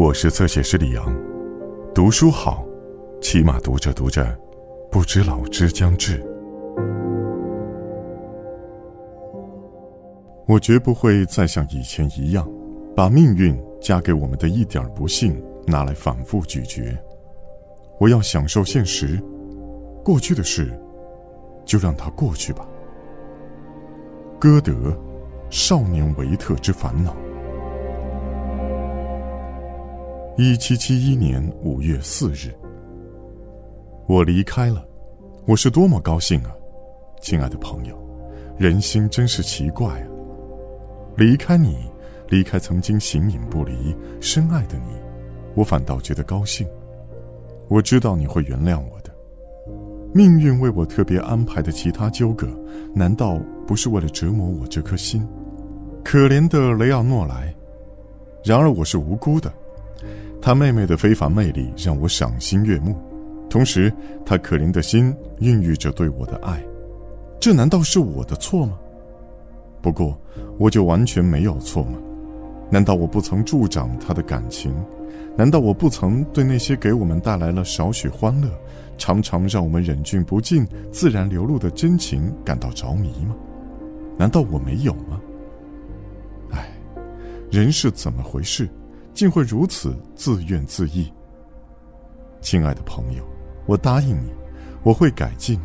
我是侧写师李阳，读书好，起码读着读着，不知老之将至。我绝不会再像以前一样，把命运加给我们的一点不幸拿来反复咀嚼。我要享受现实，过去的事，就让它过去吧。歌德，《少年维特之烦恼》。一七七一年五月四日，我离开了，我是多么高兴啊，亲爱的朋友，人心真是奇怪啊。离开你，离开曾经形影不离、深爱的你，我反倒觉得高兴。我知道你会原谅我的。命运为我特别安排的其他纠葛，难道不是为了折磨我这颗心？可怜的雷奥诺莱，然而我是无辜的。他妹妹的非凡魅力让我赏心悦目，同时，他可怜的心孕育着对我的爱，这难道是我的错吗？不过，我就完全没有错吗？难道我不曾助长他的感情？难道我不曾对那些给我们带来了少许欢乐、常常让我们忍俊不禁、自然流露的真情感到着迷吗？难道我没有吗？唉，人是怎么回事？竟会如此自怨自艾。亲爱的朋友，我答应你，我会改进，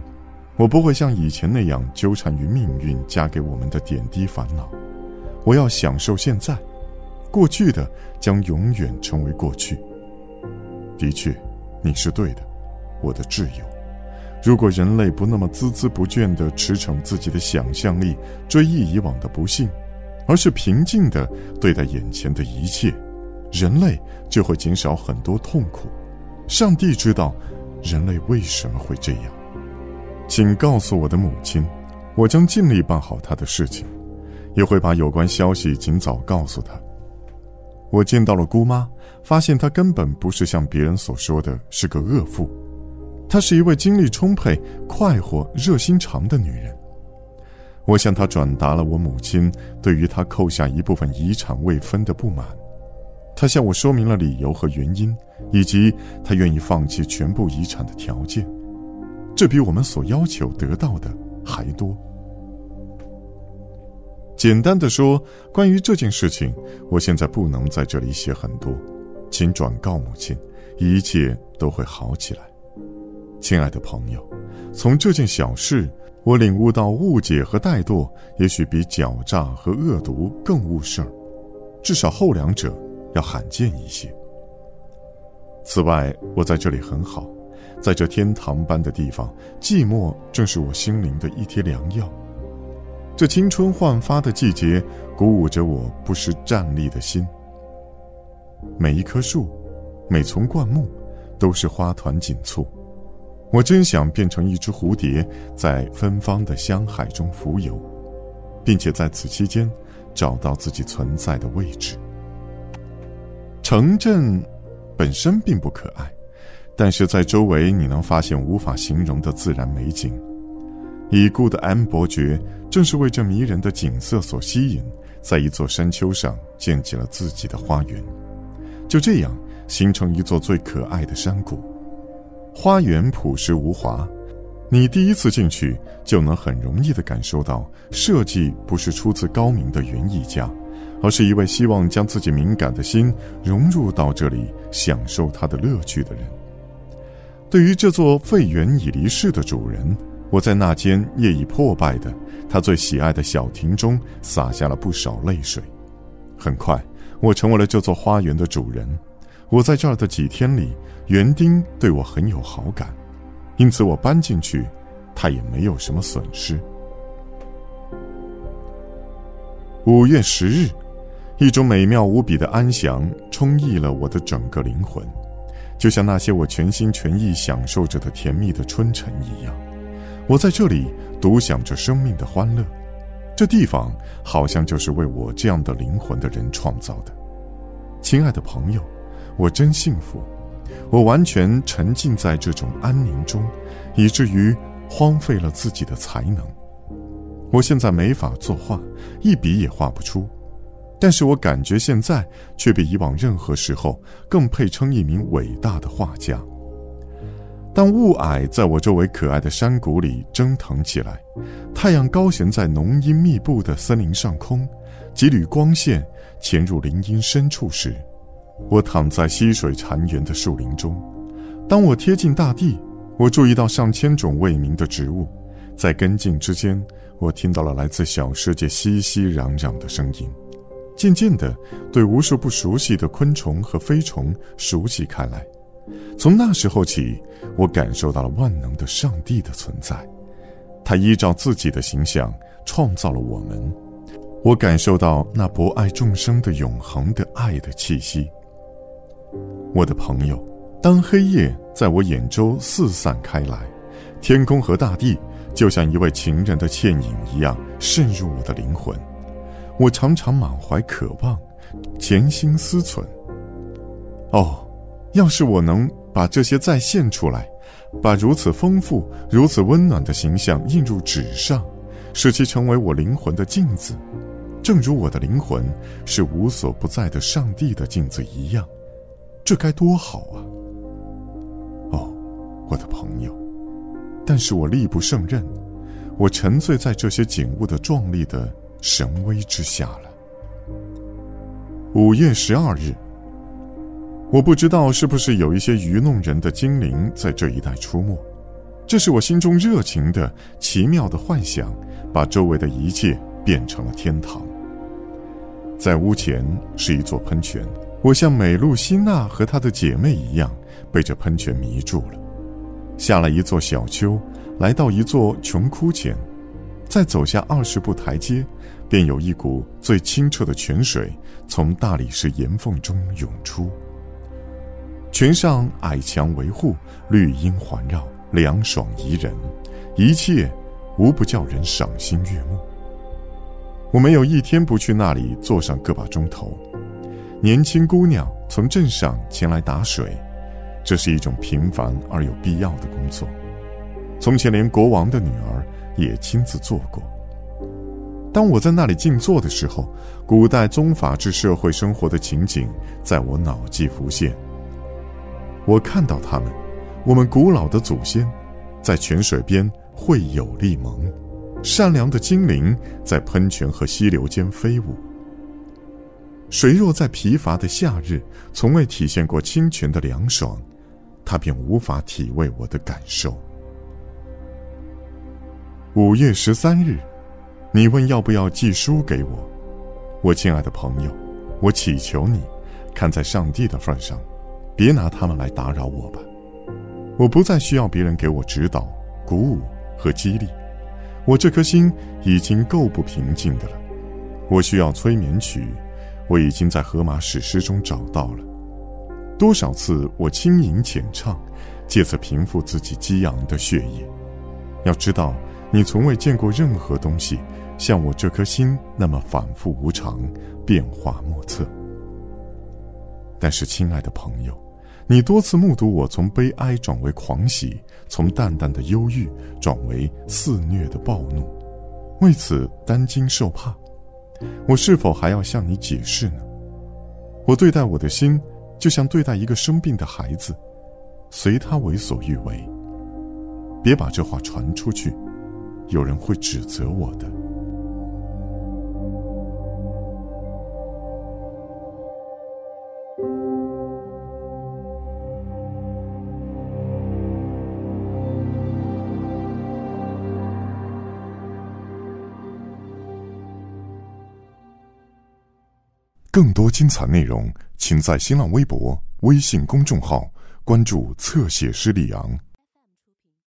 我不会像以前那样纠缠于命运加给我们的点滴烦恼。我要享受现在，过去的将永远成为过去。的确，你是对的，我的挚友。如果人类不那么孜孜不倦地驰骋自己的想象力，追忆以往的不幸，而是平静地对待眼前的一切。人类就会减少很多痛苦。上帝知道，人类为什么会这样。请告诉我的母亲，我将尽力办好她的事情，也会把有关消息尽早告诉她。我见到了姑妈，发现她根本不是像别人所说的是个恶妇，她是一位精力充沛、快活、热心肠的女人。我向她转达了我母亲对于她扣下一部分遗产未分的不满。他向我说明了理由和原因，以及他愿意放弃全部遗产的条件，这比我们所要求得到的还多。简单的说，关于这件事情，我现在不能在这里写很多，请转告母亲，一切都会好起来。亲爱的朋友，从这件小事，我领悟到误解和怠惰也许比狡诈和恶毒更误事儿，至少后两者。要罕见一些。此外，我在这里很好，在这天堂般的地方，寂寞正是我心灵的一贴良药。这青春焕发的季节，鼓舞着我不失站立的心。每一棵树，每丛灌木，都是花团锦簇。我真想变成一只蝴蝶，在芬芳的香海中浮游，并且在此期间，找到自己存在的位置。城镇本身并不可爱，但是在周围你能发现无法形容的自然美景。已故的安伯爵正是为这迷人的景色所吸引，在一座山丘上建起了自己的花园，就这样形成一座最可爱的山谷。花园朴实无华，你第一次进去就能很容易的感受到，设计不是出自高明的园艺家。而是一位希望将自己敏感的心融入到这里，享受它的乐趣的人。对于这座废园已离世的主人，我在那间业已破败的他最喜爱的小亭中洒下了不少泪水。很快，我成为了这座花园的主人。我在这儿的几天里，园丁对我很有好感，因此我搬进去，他也没有什么损失。五月十日。一种美妙无比的安详充溢了我的整个灵魂，就像那些我全心全意享受着的甜蜜的春晨一样。我在这里独享着生命的欢乐，这地方好像就是为我这样的灵魂的人创造的。亲爱的朋友，我真幸福，我完全沉浸在这种安宁中，以至于荒废了自己的才能。我现在没法作画，一笔也画不出。但是我感觉现在却比以往任何时候更配称一名伟大的画家。当雾霭在我周围可爱的山谷里蒸腾起来，太阳高悬在浓荫密布的森林上空，几缕光线潜入林荫深处时，我躺在溪水潺湲的树林中。当我贴近大地，我注意到上千种未名的植物，在根茎之间，我听到了来自小世界熙熙攘攘的声音。渐渐地，对无数不熟悉的昆虫和飞虫熟悉开来。从那时候起，我感受到了万能的上帝的存在，他依照自己的形象创造了我们。我感受到那博爱众生的永恒的爱的气息。我的朋友，当黑夜在我眼周四散开来，天空和大地就像一位情人的倩影一样渗入我的灵魂。我常常满怀渴望，潜心思忖。哦，要是我能把这些再现出来，把如此丰富、如此温暖的形象印入纸上，使其成为我灵魂的镜子，正如我的灵魂是无所不在的上帝的镜子一样，这该多好啊！哦，我的朋友，但是我力不胜任，我沉醉在这些景物的壮丽的。神威之下了。五月十二日，我不知道是不是有一些愚弄人的精灵在这一带出没，这是我心中热情的奇妙的幻想，把周围的一切变成了天堂。在屋前是一座喷泉，我像美露西娜和她的姐妹一样，被这喷泉迷住了。下了一座小丘，来到一座穷窟前。再走下二十步台阶，便有一股最清澈的泉水从大理石岩缝中涌出。泉上矮墙维护，绿荫环绕，凉爽宜人，一切无不叫人赏心悦目。我没有一天不去那里坐上个把钟头。年轻姑娘从镇上前来打水，这是一种平凡而有必要的工作。从前连国王的女儿。也亲自做过。当我在那里静坐的时候，古代宗法制社会生活的情景在我脑际浮现。我看到他们，我们古老的祖先，在泉水边会友立盟，善良的精灵在喷泉和溪流间飞舞。谁若在疲乏的夏日从未体现过清泉的凉爽，他便无法体味我的感受。五月十三日，你问要不要寄书给我，我亲爱的朋友，我祈求你，看在上帝的份上，别拿他们来打扰我吧。我不再需要别人给我指导、鼓舞和激励，我这颗心已经够不平静的了。我需要催眠曲，我已经在荷马史诗中找到了。多少次我轻吟浅唱，借此平复自己激昂的血液。要知道。你从未见过任何东西像我这颗心那么反复无常、变化莫测。但是，亲爱的朋友，你多次目睹我从悲哀转为狂喜，从淡淡的忧郁转为肆虐的暴怒，为此担惊受怕。我是否还要向你解释呢？我对待我的心，就像对待一个生病的孩子，随他为所欲为。别把这话传出去。有人会指责我的。更多精彩内容，请在新浪微博、微信公众号关注“侧写师李昂”。